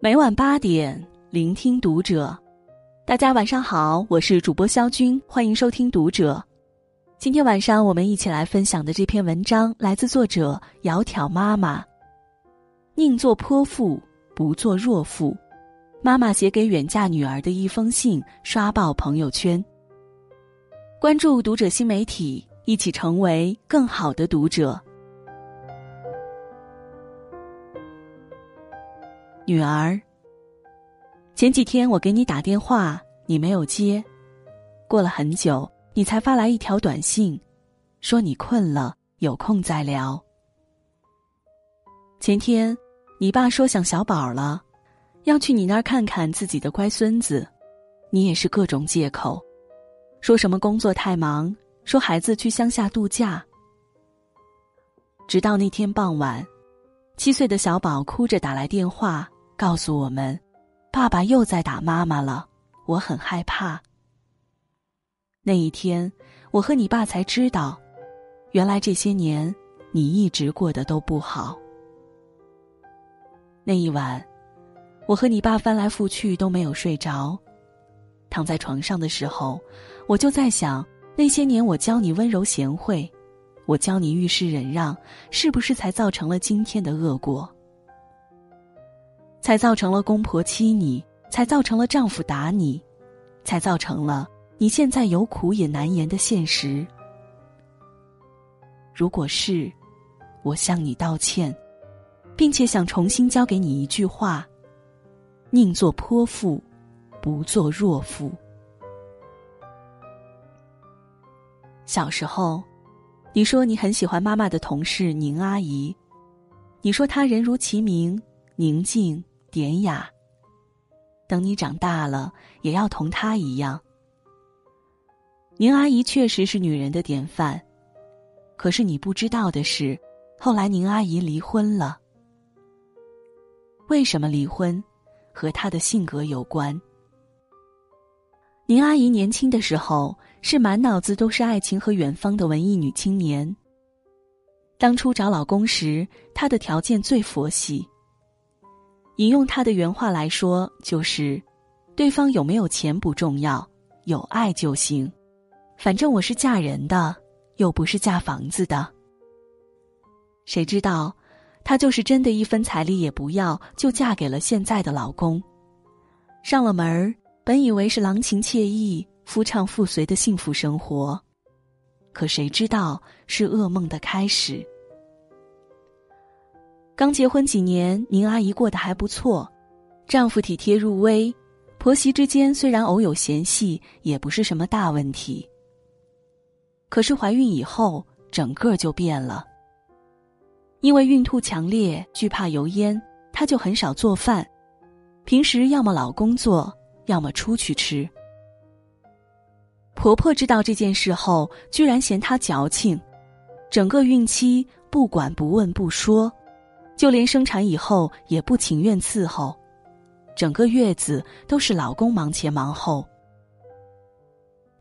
每晚八点，聆听读者。大家晚上好，我是主播肖军，欢迎收听读者。今天晚上我们一起来分享的这篇文章来自作者窈窕妈妈。宁做泼妇，不做弱妇。妈妈写给远嫁女儿的一封信，刷爆朋友圈。关注读者新媒体，一起成为更好的读者。女儿，前几天我给你打电话，你没有接。过了很久，你才发来一条短信，说你困了，有空再聊。前天，你爸说想小宝了，要去你那儿看看自己的乖孙子，你也是各种借口，说什么工作太忙，说孩子去乡下度假。直到那天傍晚，七岁的小宝哭着打来电话。告诉我们，爸爸又在打妈妈了，我很害怕。那一天，我和你爸才知道，原来这些年你一直过得都不好。那一晚，我和你爸翻来覆去都没有睡着，躺在床上的时候，我就在想，那些年我教你温柔贤惠，我教你遇事忍让，是不是才造成了今天的恶果？才造成了公婆欺你，才造成了丈夫打你，才造成了你现在有苦也难言的现实。如果是，我向你道歉，并且想重新教给你一句话：宁做泼妇，不做弱妇。小时候，你说你很喜欢妈妈的同事宁阿姨，你说她人如其名，宁静。典雅。等你长大了，也要同她一样。宁阿姨确实是女人的典范，可是你不知道的是，后来宁阿姨离婚了。为什么离婚？和她的性格有关。宁阿姨年轻的时候是满脑子都是爱情和远方的文艺女青年。当初找老公时，她的条件最佛系。引用他的原话来说，就是：对方有没有钱不重要，有爱就行。反正我是嫁人的，又不是嫁房子的。谁知道，她就是真的一分彩礼也不要，就嫁给了现在的老公。上了门儿，本以为是郎情妾意、夫唱妇随的幸福生活，可谁知道是噩梦的开始。刚结婚几年，宁阿姨过得还不错，丈夫体贴入微，婆媳之间虽然偶有嫌隙，也不是什么大问题。可是怀孕以后，整个就变了。因为孕吐强烈，惧怕油烟，她就很少做饭，平时要么老公做，要么出去吃。婆婆知道这件事后，居然嫌她矫情，整个孕期不管不问不说。就连生产以后也不情愿伺候，整个月子都是老公忙前忙后。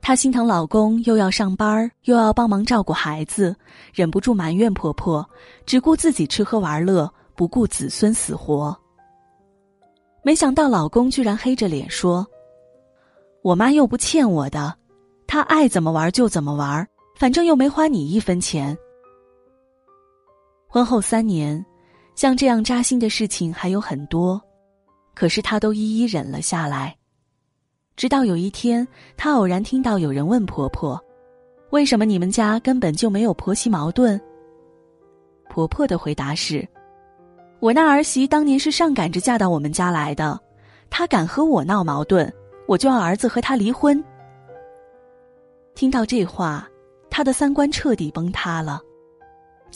她心疼老公，又要上班又要帮忙照顾孩子，忍不住埋怨婆婆，只顾自己吃喝玩乐，不顾子孙死活。没想到老公居然黑着脸说：“我妈又不欠我的，她爱怎么玩就怎么玩，反正又没花你一分钱。”婚后三年。像这样扎心的事情还有很多，可是她都一一忍了下来。直到有一天，她偶然听到有人问婆婆：“为什么你们家根本就没有婆媳矛盾？”婆婆的回答是：“我那儿媳当年是上赶着嫁到我们家来的，她敢和我闹矛盾，我就要儿子和她离婚。”听到这话，她的三观彻底崩塌了。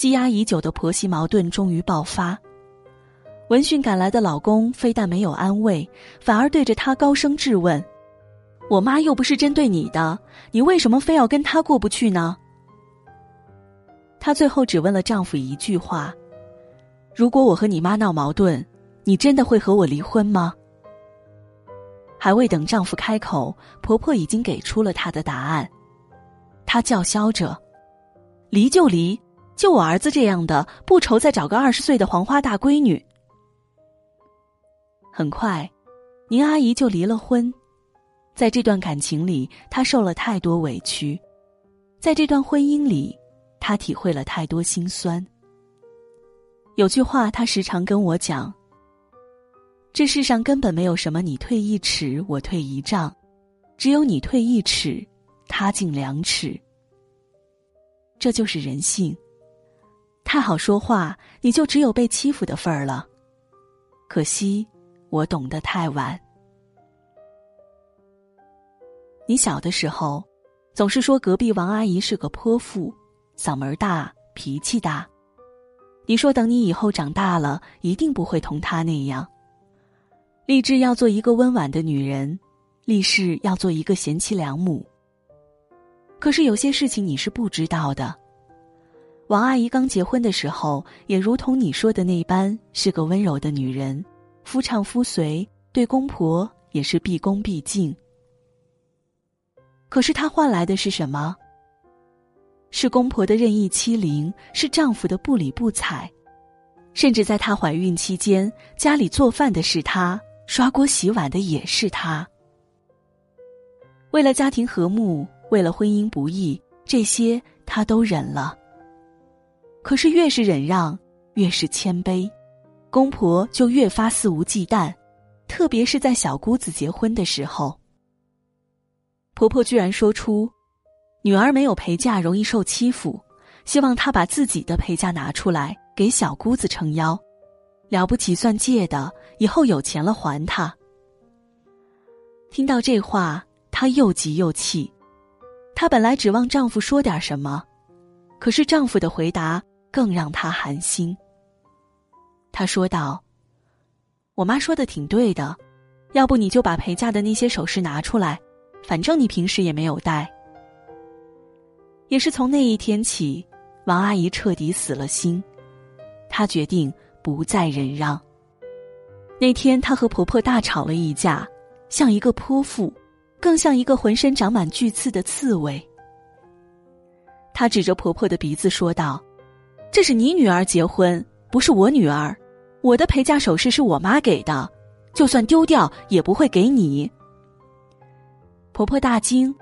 积压已久的婆媳矛盾终于爆发，闻讯赶来的老公非但没有安慰，反而对着她高声质问：“我妈又不是针对你的，你为什么非要跟她过不去呢？”她最后只问了丈夫一句话：“如果我和你妈闹矛盾，你真的会和我离婚吗？”还未等丈夫开口，婆婆已经给出了她的答案。她叫嚣着：“离就离。”就我儿子这样的，不愁再找个二十岁的黄花大闺女。很快，宁阿姨就离了婚。在这段感情里，她受了太多委屈；在这段婚姻里，她体会了太多心酸。有句话，她时常跟我讲：“这世上根本没有什么你退一尺，我退一丈，只有你退一尺，他进两尺。”这就是人性。太好说话，你就只有被欺负的份儿了。可惜，我懂得太晚。你小的时候，总是说隔壁王阿姨是个泼妇，嗓门大，脾气大。你说等你以后长大了，一定不会同她那样。立志要做一个温婉的女人，立誓要做一个贤妻良母。可是有些事情你是不知道的。王阿姨刚结婚的时候，也如同你说的那般，是个温柔的女人，夫唱妇随，对公婆也是毕恭毕敬。可是她换来的是什么？是公婆的任意欺凌，是丈夫的不理不睬，甚至在她怀孕期间，家里做饭的是她，刷锅洗碗的也是她。为了家庭和睦，为了婚姻不易，这些她都忍了。可是越是忍让，越是谦卑，公婆就越发肆无忌惮，特别是在小姑子结婚的时候。婆婆居然说出：“女儿没有陪嫁容易受欺负，希望她把自己的陪嫁拿出来给小姑子撑腰，了不起算借的，以后有钱了还她。”听到这话，她又急又气，她本来指望丈夫说点什么，可是丈夫的回答。更让他寒心。他说道：“我妈说的挺对的，要不你就把陪嫁的那些首饰拿出来，反正你平时也没有戴。”也是从那一天起，王阿姨彻底死了心，她决定不再忍让。那天，她和婆婆大吵了一架，像一个泼妇，更像一个浑身长满巨刺的刺猬。她指着婆婆的鼻子说道。这是你女儿结婚，不是我女儿。我的陪嫁首饰是我妈给的，就算丢掉也不会给你。婆婆大惊，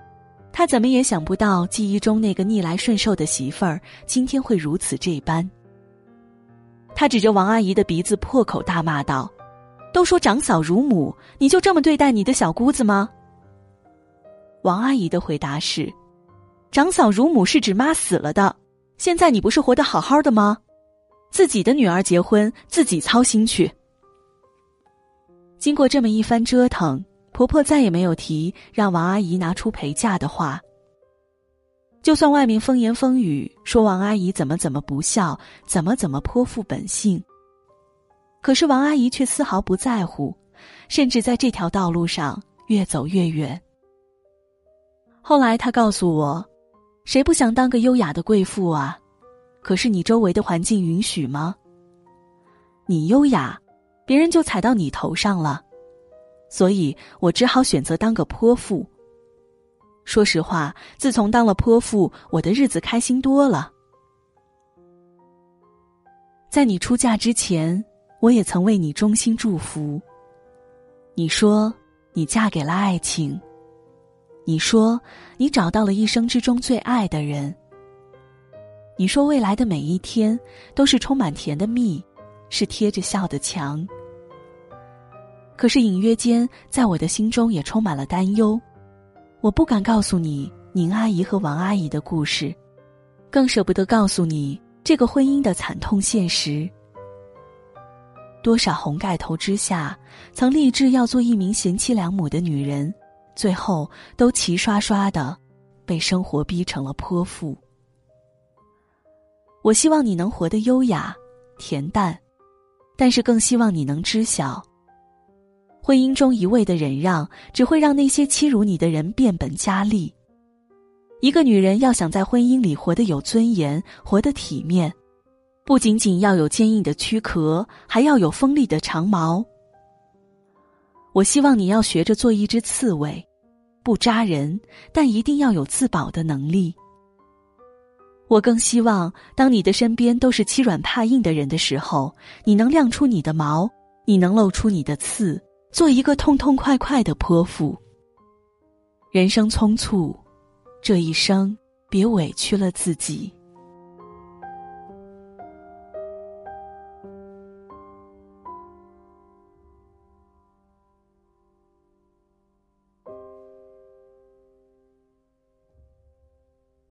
她怎么也想不到记忆中那个逆来顺受的媳妇儿今天会如此这般。她指着王阿姨的鼻子破口大骂道：“都说长嫂如母，你就这么对待你的小姑子吗？”王阿姨的回答是：“长嫂如母是指妈死了的。”现在你不是活得好好的吗？自己的女儿结婚，自己操心去。经过这么一番折腾，婆婆再也没有提让王阿姨拿出陪嫁的话。就算外面风言风语说王阿姨怎么怎么不孝，怎么怎么颇负本性，可是王阿姨却丝毫不在乎，甚至在这条道路上越走越远。后来她告诉我。谁不想当个优雅的贵妇啊？可是你周围的环境允许吗？你优雅，别人就踩到你头上了，所以我只好选择当个泼妇。说实话，自从当了泼妇，我的日子开心多了。在你出嫁之前，我也曾为你衷心祝福。你说，你嫁给了爱情。你说，你找到了一生之中最爱的人。你说，未来的每一天都是充满甜的蜜，是贴着笑的墙。可是隐约间，在我的心中也充满了担忧。我不敢告诉你宁阿姨和王阿姨的故事，更舍不得告诉你这个婚姻的惨痛现实。多少红盖头之下，曾立志要做一名贤妻良母的女人。最后都齐刷刷的被生活逼成了泼妇。我希望你能活得优雅、恬淡，但是更希望你能知晓，婚姻中一味的忍让只会让那些欺辱你的人变本加厉。一个女人要想在婚姻里活得有尊严、活得体面，不仅仅要有坚硬的躯壳，还要有锋利的长矛。我希望你要学着做一只刺猬。不扎人，但一定要有自保的能力。我更希望，当你的身边都是欺软怕硬的人的时候，你能亮出你的毛，你能露出你的刺，做一个痛痛快快的泼妇。人生匆促，这一生别委屈了自己。